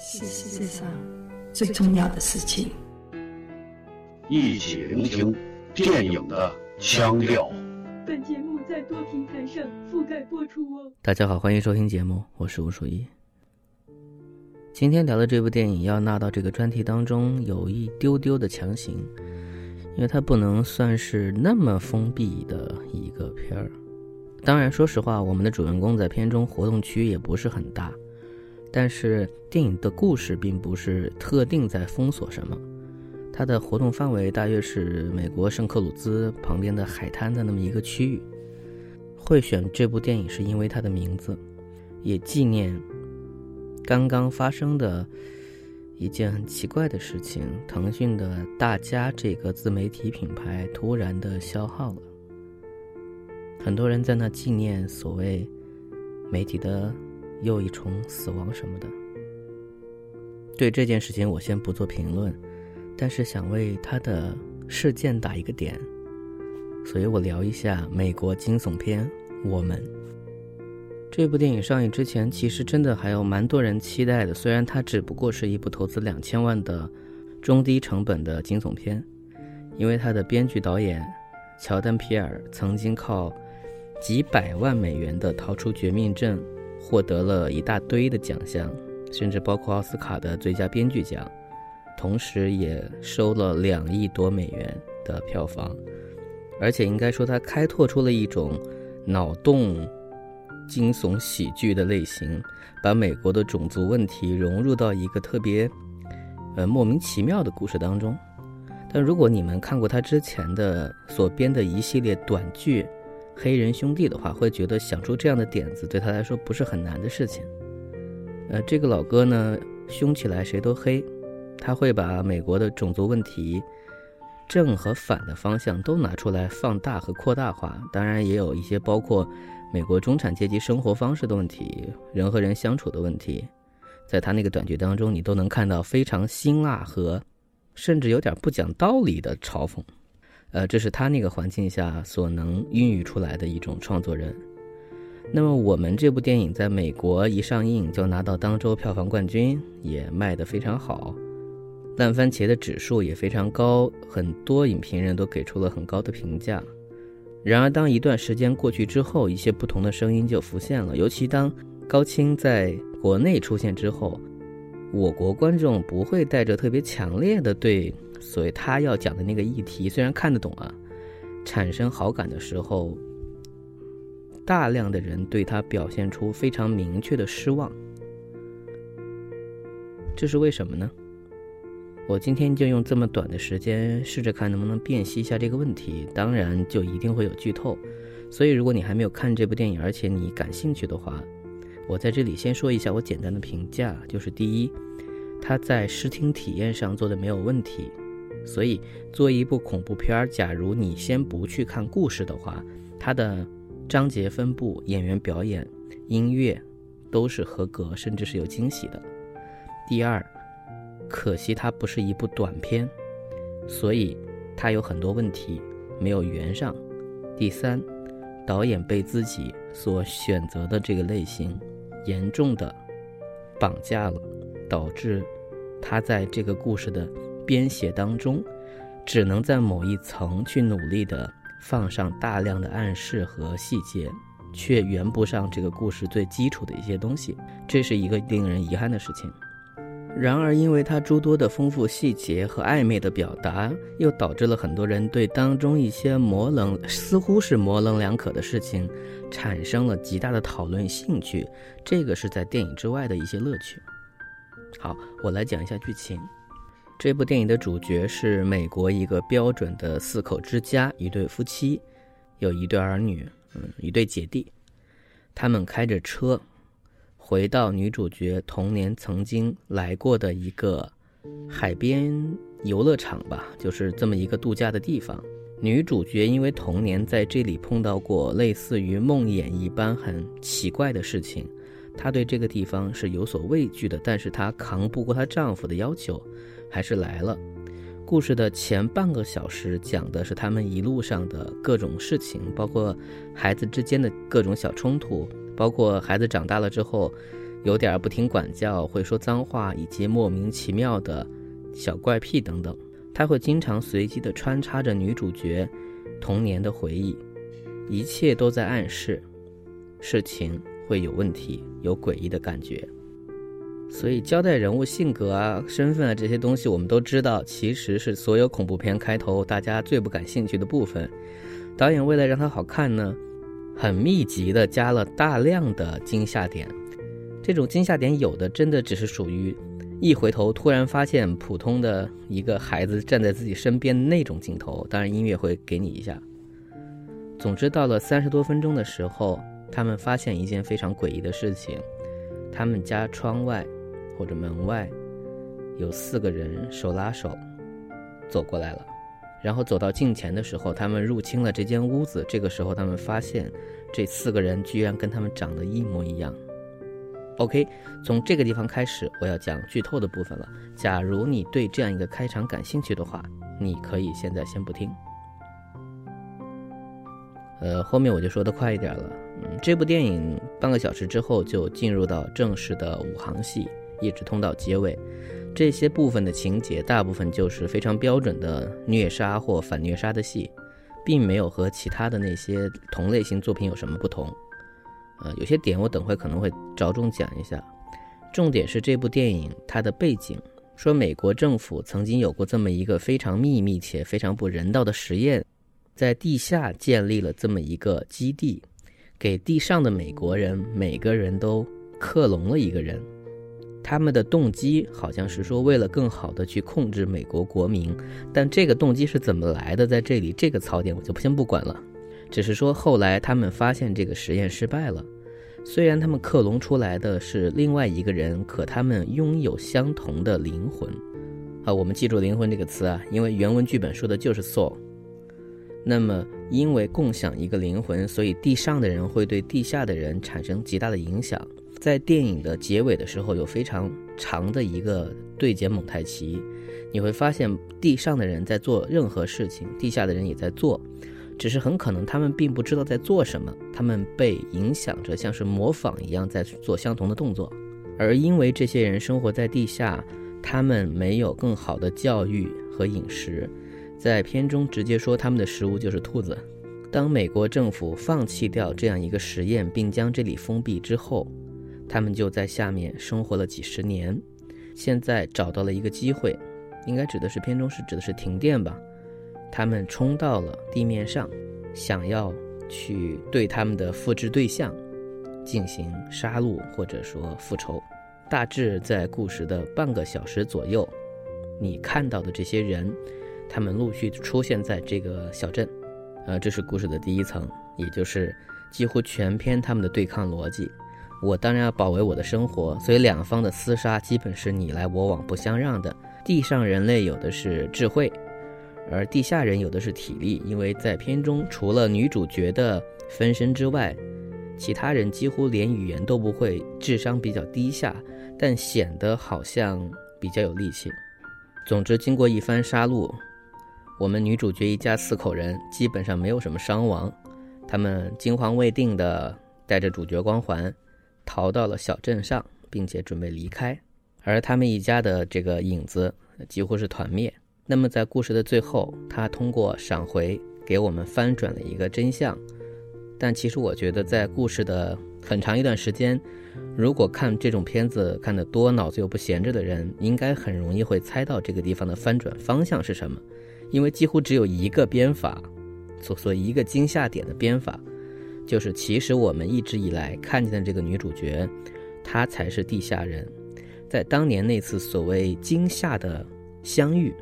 是世界上最重要的事情。一起聆听电影的腔调。本节目在多平台上覆盖播出哦。大家好，欢迎收听节目，我是吴淑一。今天聊的这部电影要纳到这个专题当中，有一丢丢的强行，因为它不能算是那么封闭的一个片儿。当然，说实话，我们的主人公在片中活动区也不是很大，但是电影的故事并不是特定在封锁什么，它的活动范围大约是美国圣克鲁兹旁边的海滩的那么一个区域。会选这部电影是因为它的名字，也纪念刚刚发生的一件很奇怪的事情：腾讯的大家这个自媒体品牌突然的消耗了。很多人在那纪念所谓媒体的又一重死亡什么的。对这件事情，我先不做评论，但是想为他的事件打一个点，所以我聊一下美国惊悚片《我们》这部电影上映之前，其实真的还有蛮多人期待的。虽然它只不过是一部投资两千万的中低成本的惊悚片，因为它的编剧导演乔丹·皮尔曾经靠几百万美元的《逃出绝命镇》，获得了一大堆的奖项，甚至包括奥斯卡的最佳编剧奖，同时也收了两亿多美元的票房。而且应该说，他开拓出了一种脑洞惊悚喜剧的类型，把美国的种族问题融入到一个特别呃莫名其妙的故事当中。但如果你们看过他之前的所编的一系列短剧，黑人兄弟的话，会觉得想出这样的点子对他来说不是很难的事情。呃，这个老哥呢，凶起来谁都黑，他会把美国的种族问题正和反的方向都拿出来放大和扩大化。当然，也有一些包括美国中产阶级生活方式的问题、人和人相处的问题，在他那个短剧当中，你都能看到非常辛辣和甚至有点不讲道理的嘲讽。呃，这是他那个环境下所能孕育出来的一种创作人。那么我们这部电影在美国一上映就拿到当周票房冠军，也卖得非常好，烂番茄的指数也非常高，很多影评人都给出了很高的评价。然而，当一段时间过去之后，一些不同的声音就浮现了，尤其当高清在国内出现之后，我国观众不会带着特别强烈的对。所以他要讲的那个议题，虽然看得懂啊，产生好感的时候，大量的人对他表现出非常明确的失望。这是为什么呢？我今天就用这么短的时间，试着看能不能辨析一下这个问题。当然，就一定会有剧透。所以，如果你还没有看这部电影，而且你感兴趣的话，我在这里先说一下我简单的评价，就是第一，他在视听体验上做的没有问题。所以，做一部恐怖片儿，假如你先不去看故事的话，它的章节分布、演员表演、音乐都是合格，甚至是有惊喜的。第二，可惜它不是一部短片，所以它有很多问题没有圆上。第三，导演被自己所选择的这个类型严重的绑架了，导致他在这个故事的。编写当中，只能在某一层去努力的放上大量的暗示和细节，却圆不上这个故事最基础的一些东西，这是一个令人遗憾的事情。然而，因为它诸多的丰富细节和暧昧的表达，又导致了很多人对当中一些模棱似乎是模棱两可的事情，产生了极大的讨论兴趣。这个是在电影之外的一些乐趣。好，我来讲一下剧情。这部电影的主角是美国一个标准的四口之家，一对夫妻，有一对儿女，嗯，一对姐弟。他们开着车，回到女主角童年曾经来过的一个海边游乐场吧，就是这么一个度假的地方。女主角因为童年在这里碰到过类似于梦魇一般很奇怪的事情，她对这个地方是有所畏惧的，但是她扛不过她丈夫的要求。还是来了。故事的前半个小时讲的是他们一路上的各种事情，包括孩子之间的各种小冲突，包括孩子长大了之后，有点不听管教，会说脏话，以及莫名其妙的小怪癖等等。他会经常随机的穿插着女主角童年的回忆，一切都在暗示事情会有问题，有诡异的感觉。所以交代人物性格啊、身份啊这些东西，我们都知道，其实是所有恐怖片开头大家最不感兴趣的部分。导演为了让它好看呢，很密集的加了大量的惊吓点。这种惊吓点有的真的只是属于一回头突然发现普通的一个孩子站在自己身边那种镜头，当然音乐会给你一下。总之到了三十多分钟的时候，他们发现一件非常诡异的事情：他们家窗外。或者门外有四个人手拉手走过来了，然后走到近前的时候，他们入侵了这间屋子。这个时候，他们发现这四个人居然跟他们长得一模一样。OK，从这个地方开始，我要讲剧透的部分了。假如你对这样一个开场感兴趣的话，你可以现在先不听。呃，后面我就说的快一点了。嗯，这部电影半个小时之后就进入到正式的五行戏。一直通到结尾，这些部分的情节大部分就是非常标准的虐杀或反虐杀的戏，并没有和其他的那些同类型作品有什么不同。呃，有些点我等会可能会着重讲一下。重点是这部电影它的背景，说美国政府曾经有过这么一个非常秘密且非常不人道的实验，在地下建立了这么一个基地，给地上的美国人每个人都克隆了一个人。他们的动机好像是说，为了更好的去控制美国国民，但这个动机是怎么来的？在这里，这个槽点我就先不管了，只是说后来他们发现这个实验失败了。虽然他们克隆出来的是另外一个人，可他们拥有相同的灵魂。啊，我们记住“灵魂”这个词啊，因为原文剧本说的就是 soul。那么，因为共享一个灵魂，所以地上的人会对地下的人产生极大的影响。在电影的结尾的时候，有非常长的一个对剪蒙太奇，你会发现地上的人在做任何事情，地下的人也在做，只是很可能他们并不知道在做什么，他们被影响着，像是模仿一样在做相同的动作。而因为这些人生活在地下，他们没有更好的教育和饮食，在片中直接说他们的食物就是兔子。当美国政府放弃掉这样一个实验，并将这里封闭之后，他们就在下面生活了几十年，现在找到了一个机会，应该指的是片中是指的是停电吧？他们冲到了地面上，想要去对他们的复制对象进行杀戮或者说复仇。大致在故事的半个小时左右，你看到的这些人，他们陆续出现在这个小镇。呃，这是故事的第一层，也就是几乎全篇他们的对抗逻辑。我当然要保卫我的生活，所以两方的厮杀基本是你来我往不相让的。地上人类有的是智慧，而地下人有的是体力。因为在片中，除了女主角的分身之外，其他人几乎连语言都不会，智商比较低下，但显得好像比较有力气。总之，经过一番杀戮，我们女主角一家四口人基本上没有什么伤亡，他们惊魂未定的带着主角光环。逃到了小镇上，并且准备离开，而他们一家的这个影子几乎是团灭。那么在故事的最后，他通过闪回给我们翻转了一个真相。但其实我觉得，在故事的很长一段时间，如果看这种片子看得多，脑子又不闲着的人，应该很容易会猜到这个地方的翻转方向是什么，因为几乎只有一个编法，所所一个惊吓点的编法。就是，其实我们一直以来看见的这个女主角，她才是地下人。在当年那次所谓惊吓的相遇，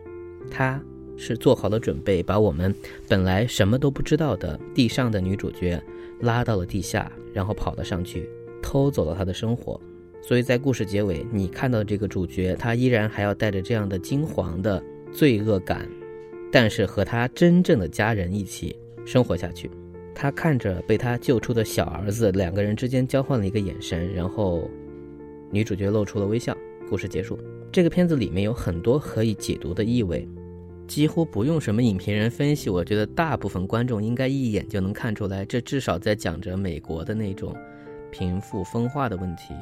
她是做好了准备，把我们本来什么都不知道的地上的女主角拉到了地下，然后跑了上去，偷走了她的生活。所以在故事结尾，你看到这个主角，她依然还要带着这样的惊惶的罪恶感，但是和她真正的家人一起生活下去。他看着被他救出的小儿子，两个人之间交换了一个眼神，然后女主角露出了微笑。故事结束。这个片子里面有很多可以解读的意味，几乎不用什么影评人分析，我觉得大部分观众应该一眼就能看出来，这至少在讲着美国的那种贫富分化的问题。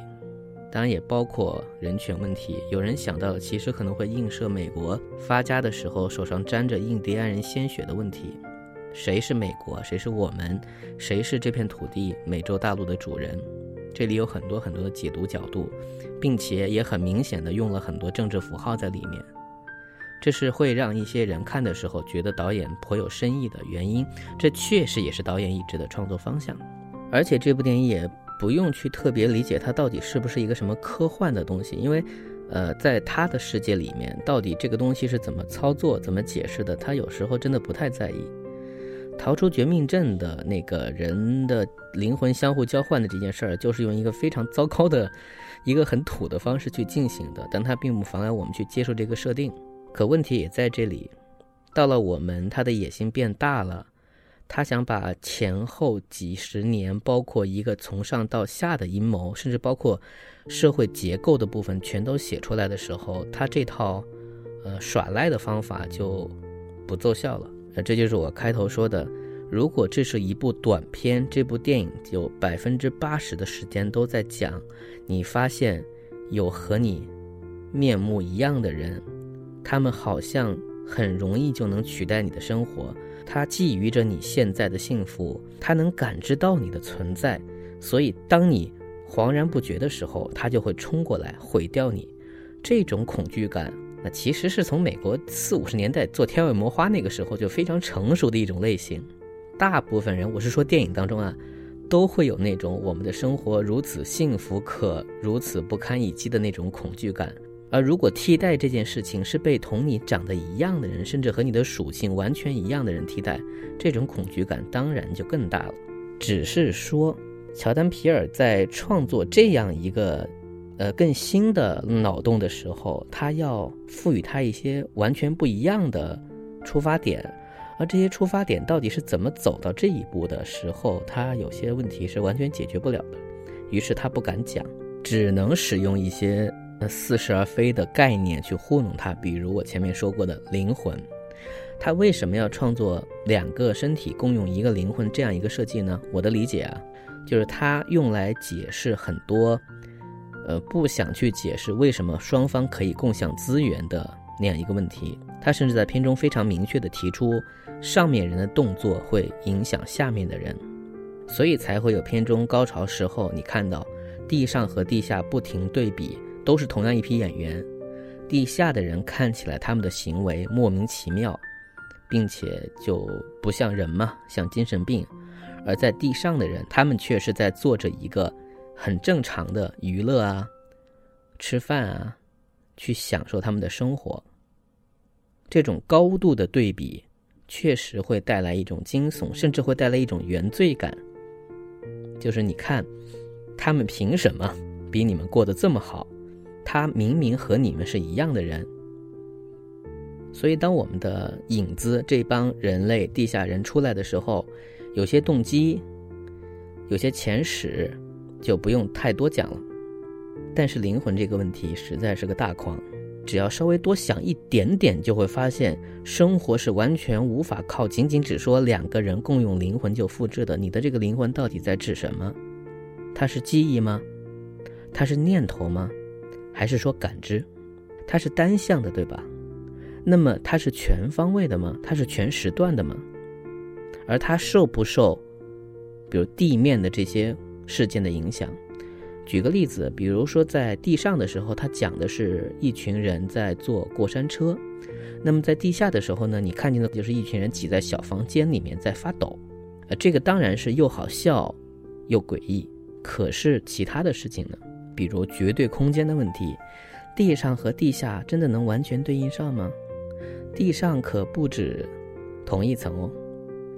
当然也包括人权问题。有人想到，其实可能会映射美国发家的时候手上沾着印第安人鲜血的问题：谁是美国？谁是我们？谁是这片土地美洲大陆的主人？这里有很多很多的解读角度，并且也很明显的用了很多政治符号在里面。这是会让一些人看的时候觉得导演颇有深意的原因。这确实也是导演一直的创作方向。而且这部电影也不用去特别理解它到底是不是一个什么科幻的东西，因为，呃，在他的世界里面，到底这个东西是怎么操作、怎么解释的，他有时候真的不太在意。逃出绝命镇的那个人的灵魂相互交换的这件事儿，就是用一个非常糟糕的、一个很土的方式去进行的，但它并不妨碍我们去接受这个设定。可问题也在这里，到了我们，他的野心变大了。他想把前后几十年，包括一个从上到下的阴谋，甚至包括社会结构的部分，全都写出来的时候，他这套呃耍赖的方法就不奏效了。那这就是我开头说的，如果这是一部短片，这部电影就百分之八十的时间都在讲你发现有和你面目一样的人，他们好像很容易就能取代你的生活。他觊觎着你现在的幸福，他能感知到你的存在，所以当你恍然不觉的时候，他就会冲过来毁掉你。这种恐惧感，那其实是从美国四五十年代做《天外魔花》那个时候就非常成熟的一种类型。大部分人，我是说电影当中啊，都会有那种我们的生活如此幸福，可如此不堪一击的那种恐惧感。而如果替代这件事情是被同你长得一样的人，甚至和你的属性完全一样的人替代，这种恐惧感当然就更大了。只是说，乔丹皮尔在创作这样一个，呃，更新的脑洞的时候，他要赋予他一些完全不一样的出发点，而这些出发点到底是怎么走到这一步的时候，他有些问题是完全解决不了的。于是他不敢讲，只能使用一些。似是而非的概念去糊弄他，比如我前面说过的灵魂，他为什么要创作两个身体共用一个灵魂这样一个设计呢？我的理解啊，就是他用来解释很多，呃，不想去解释为什么双方可以共享资源的那样一个问题。他甚至在片中非常明确的提出，上面人的动作会影响下面的人，所以才会有片中高潮时候你看到地上和地下不停对比。都是同样一批演员，地下的人看起来他们的行为莫名其妙，并且就不像人嘛，像精神病；而在地上的人，他们却是在做着一个很正常的娱乐啊、吃饭啊，去享受他们的生活。这种高度的对比，确实会带来一种惊悚，甚至会带来一种原罪感。就是你看，他们凭什么比你们过得这么好？他明明和你们是一样的人，所以当我们的影子这帮人类地下人出来的时候，有些动机，有些前史，就不用太多讲了。但是灵魂这个问题实在是个大框，只要稍微多想一点点，就会发现生活是完全无法靠仅仅只说两个人共用灵魂就复制的。你的这个灵魂到底在指什么？它是记忆吗？它是念头吗？还是说感知，它是单向的，对吧？那么它是全方位的吗？它是全时段的吗？而它受不受，比如地面的这些事件的影响？举个例子，比如说在地上的时候，它讲的是一群人在坐过山车；那么在地下的时候呢，你看见的就是一群人挤在小房间里面在发抖。呃，这个当然是又好笑又诡异。可是其他的事情呢？比如绝对空间的问题，地上和地下真的能完全对应上吗？地上可不止同一层哦。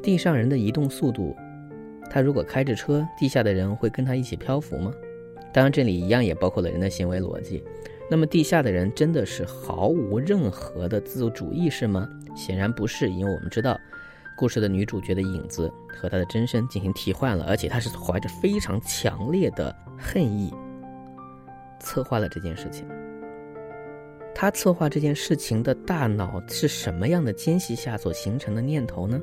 地上人的移动速度，他如果开着车，地下的人会跟他一起漂浮吗？当然，这里一样也包括了人的行为逻辑。那么，地下的人真的是毫无任何的自主意识吗？显然不是，因为我们知道，故事的女主角的影子和她的真身进行替换了，而且她是怀着非常强烈的恨意。策划了这件事情，他策划这件事情的大脑是什么样的间隙下所形成的念头呢？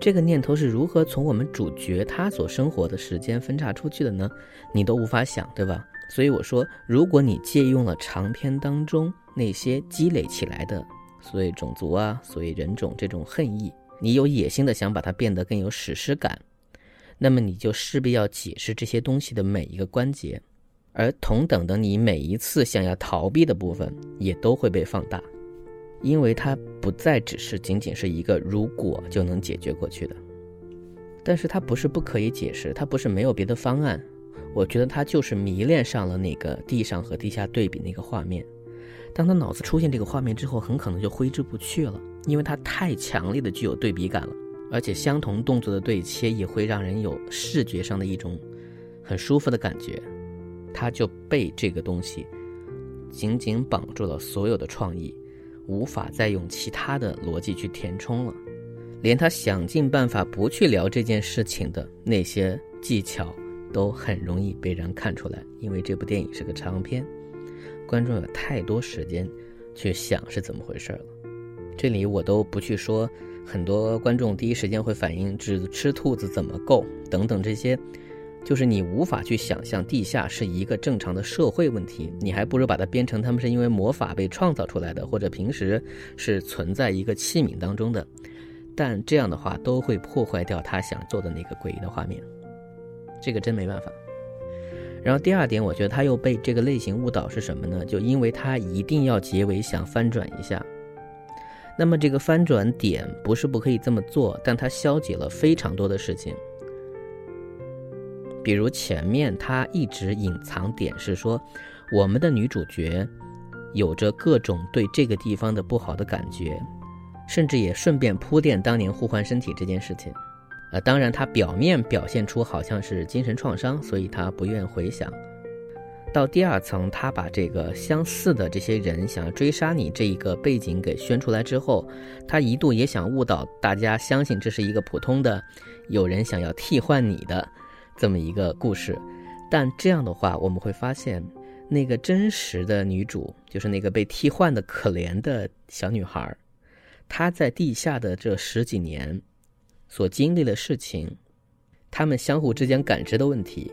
这个念头是如何从我们主角他所生活的时间分叉出去的呢？你都无法想，对吧？所以我说，如果你借用了长篇当中那些积累起来的所谓种族啊、所谓人种这种恨意，你有野心的想把它变得更有史诗感，那么你就势必要解释这些东西的每一个关节，而同等的，你每一次想要逃避的部分也都会被放大，因为它不再只是仅仅是一个如果就能解决过去的，但是它不是不可以解释，它不是没有别的方案。我觉得他就是迷恋上了那个地上和地下对比那个画面，当他脑子出现这个画面之后，很可能就挥之不去了，因为它太强烈的具有对比感了，而且相同动作的对切也会让人有视觉上的一种很舒服的感觉，他就被这个东西紧紧绑住了所有的创意，无法再用其他的逻辑去填充了，连他想尽办法不去聊这件事情的那些技巧。都很容易被人看出来，因为这部电影是个长片，观众有太多时间去想是怎么回事了。这里我都不去说，很多观众第一时间会反映只吃兔子怎么够等等这些，就是你无法去想象地下是一个正常的社会问题，你还不如把它编成他们是因为魔法被创造出来的，或者平时是存在一个器皿当中的，但这样的话都会破坏掉他想做的那个诡异的画面。这个真没办法。然后第二点，我觉得他又被这个类型误导是什么呢？就因为他一定要结尾想翻转一下。那么这个翻转点不是不可以这么做，但它消解了非常多的事情。比如前面他一直隐藏点是说，我们的女主角有着各种对这个地方的不好的感觉，甚至也顺便铺垫当年互换身体这件事情。呃，当然，他表面表现出好像是精神创伤，所以他不愿回想。到第二层，他把这个相似的这些人想要追杀你这一个背景给宣出来之后，他一度也想误导大家相信这是一个普通的有人想要替换你的这么一个故事。但这样的话，我们会发现，那个真实的女主，就是那个被替换的可怜的小女孩，她在地下的这十几年。所经历的事情，他们相互之间感知的问题。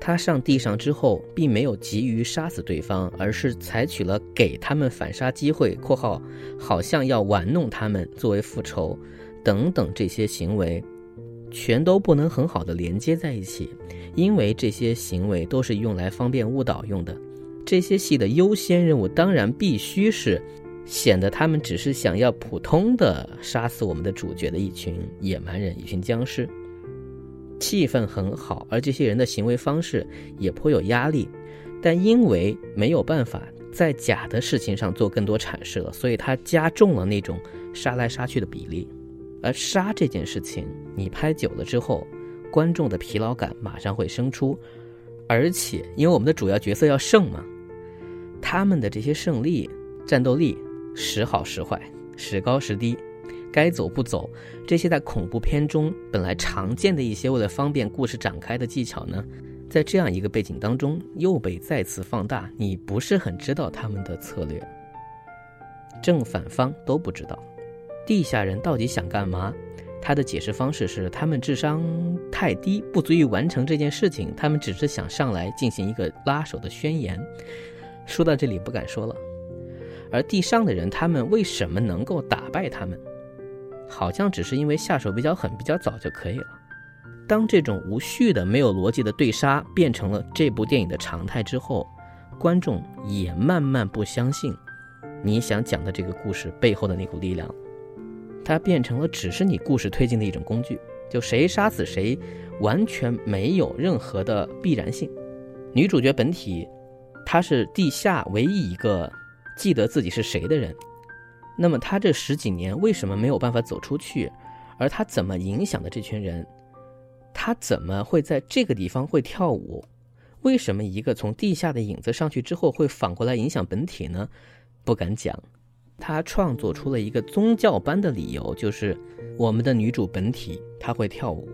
他上地上之后，并没有急于杀死对方，而是采取了给他们反杀机会（括号好像要玩弄他们作为复仇）等等这些行为，全都不能很好的连接在一起，因为这些行为都是用来方便误导用的。这些戏的优先任务当然必须是。显得他们只是想要普通的杀死我们的主角的一群野蛮人，一群僵尸。气氛很好，而这些人的行为方式也颇有压力，但因为没有办法在假的事情上做更多阐释了，所以他加重了那种杀来杀去的比例。而杀这件事情，你拍久了之后，观众的疲劳感马上会生出，而且因为我们的主要角色要胜嘛，他们的这些胜利、战斗力。时好时坏，时高时低，该走不走，这些在恐怖片中本来常见的一些为了方便故事展开的技巧呢，在这样一个背景当中又被再次放大。你不是很知道他们的策略，正反方都不知道，地下人到底想干嘛？他的解释方式是他们智商太低，不足以完成这件事情，他们只是想上来进行一个拉手的宣言。说到这里不敢说了。而地上的人，他们为什么能够打败他们？好像只是因为下手比较狠、比较早就可以了。当这种无序的、没有逻辑的对杀变成了这部电影的常态之后，观众也慢慢不相信你想讲的这个故事背后的那股力量，它变成了只是你故事推进的一种工具。就谁杀死谁，完全没有任何的必然性。女主角本体，她是地下唯一一个。记得自己是谁的人，那么他这十几年为什么没有办法走出去？而他怎么影响的这群人？他怎么会在这个地方会跳舞？为什么一个从地下的影子上去之后会反过来影响本体呢？不敢讲。他创作出了一个宗教般的理由，就是我们的女主本体她会跳舞，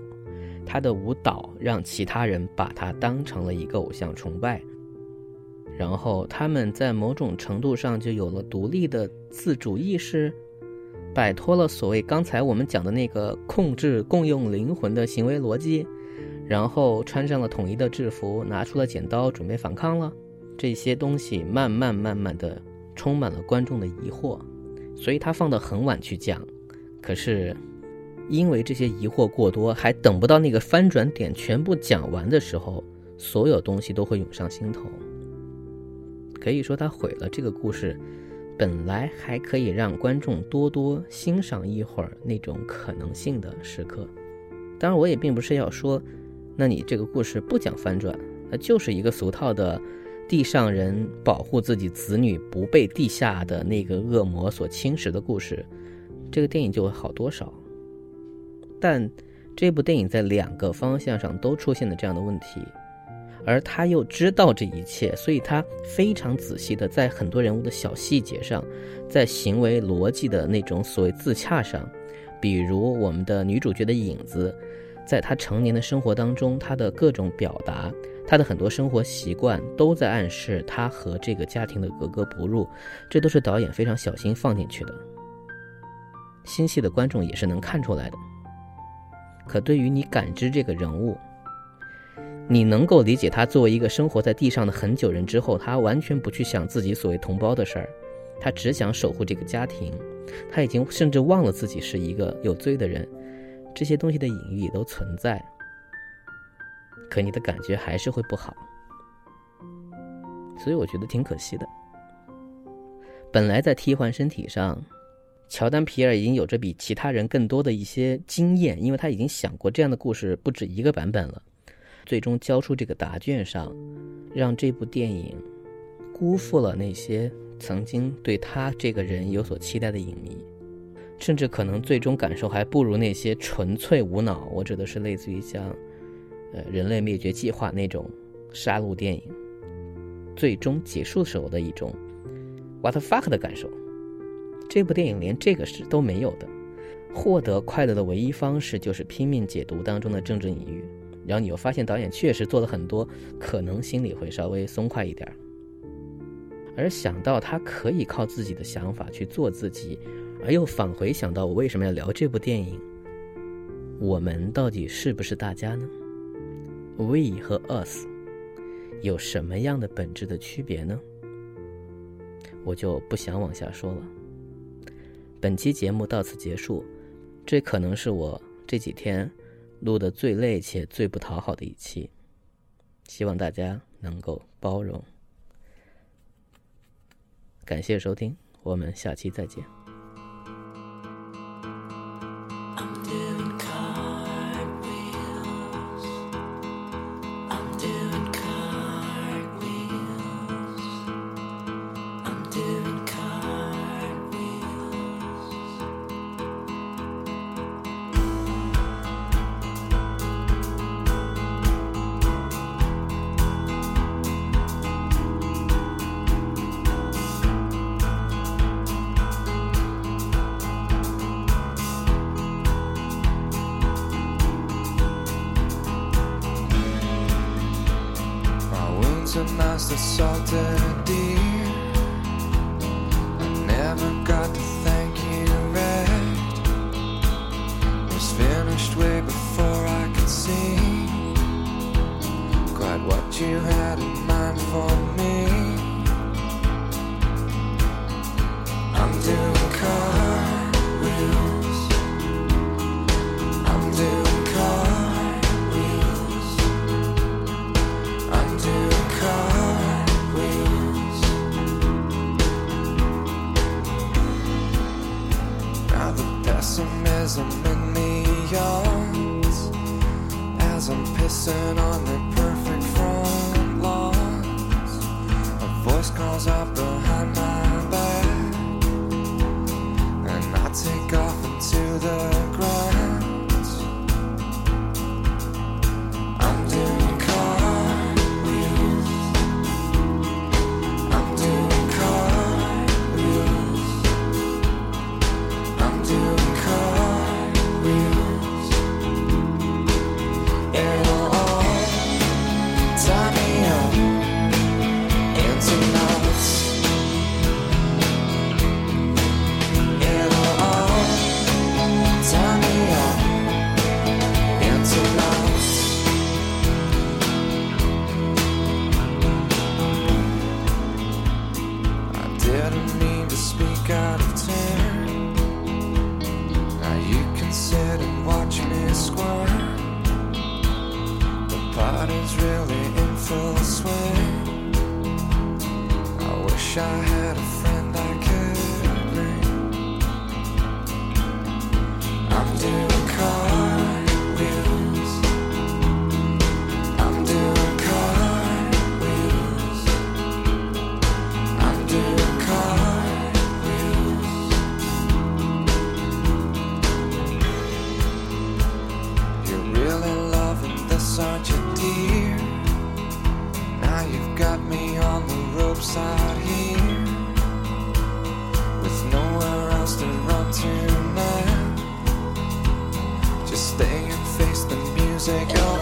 她的舞蹈让其他人把她当成了一个偶像崇拜。然后他们在某种程度上就有了独立的自主意识，摆脱了所谓刚才我们讲的那个控制共用灵魂的行为逻辑，然后穿上了统一的制服，拿出了剪刀准备反抗了。这些东西慢慢慢慢的充满了观众的疑惑，所以他放到很晚去讲。可是，因为这些疑惑过多，还等不到那个翻转点全部讲完的时候，所有东西都会涌上心头。可以说，他毁了这个故事。本来还可以让观众多多欣赏一会儿那种可能性的时刻。当然，我也并不是要说，那你这个故事不讲翻转，那就是一个俗套的地上人保护自己子女不被地下的那个恶魔所侵蚀的故事，这个电影就会好多少。但这部电影在两个方向上都出现了这样的问题。而他又知道这一切，所以他非常仔细的在很多人物的小细节上，在行为逻辑的那种所谓自洽上，比如我们的女主角的影子，在她成年的生活当中，她的各种表达，他的很多生活习惯，都在暗示他和这个家庭的格格不入，这都是导演非常小心放进去的。心细的观众也是能看出来的。可对于你感知这个人物，你能够理解他作为一个生活在地上的很久人之后，他完全不去想自己所谓同胞的事儿，他只想守护这个家庭，他已经甚至忘了自己是一个有罪的人，这些东西的隐喻也都存在，可你的感觉还是会不好，所以我觉得挺可惜的。本来在替换身体上，乔丹皮尔已经有着比其他人更多的一些经验，因为他已经想过这样的故事不止一个版本了。最终交出这个答卷上，让这部电影辜负了那些曾经对他这个人有所期待的影迷，甚至可能最终感受还不如那些纯粹无脑。我指的是类似于像，呃，人类灭绝计划那种杀戮电影，最终结束时候的一种 what the fuck 的感受。这部电影连这个是都没有的，获得快乐的唯一方式就是拼命解读当中的政治隐喻。然后你又发现导演确实做了很多，可能心里会稍微松快一点而想到他可以靠自己的想法去做自己，而又返回想到我为什么要聊这部电影？我们到底是不是大家呢？We 和 Us 有什么样的本质的区别呢？我就不想往下说了。本期节目到此结束，这可能是我这几天。录的最累且最不讨好的一期，希望大家能够包容。感谢收听，我们下期再见。A master salted deer. I cause calls out the is really in full swing. I wish I had a music.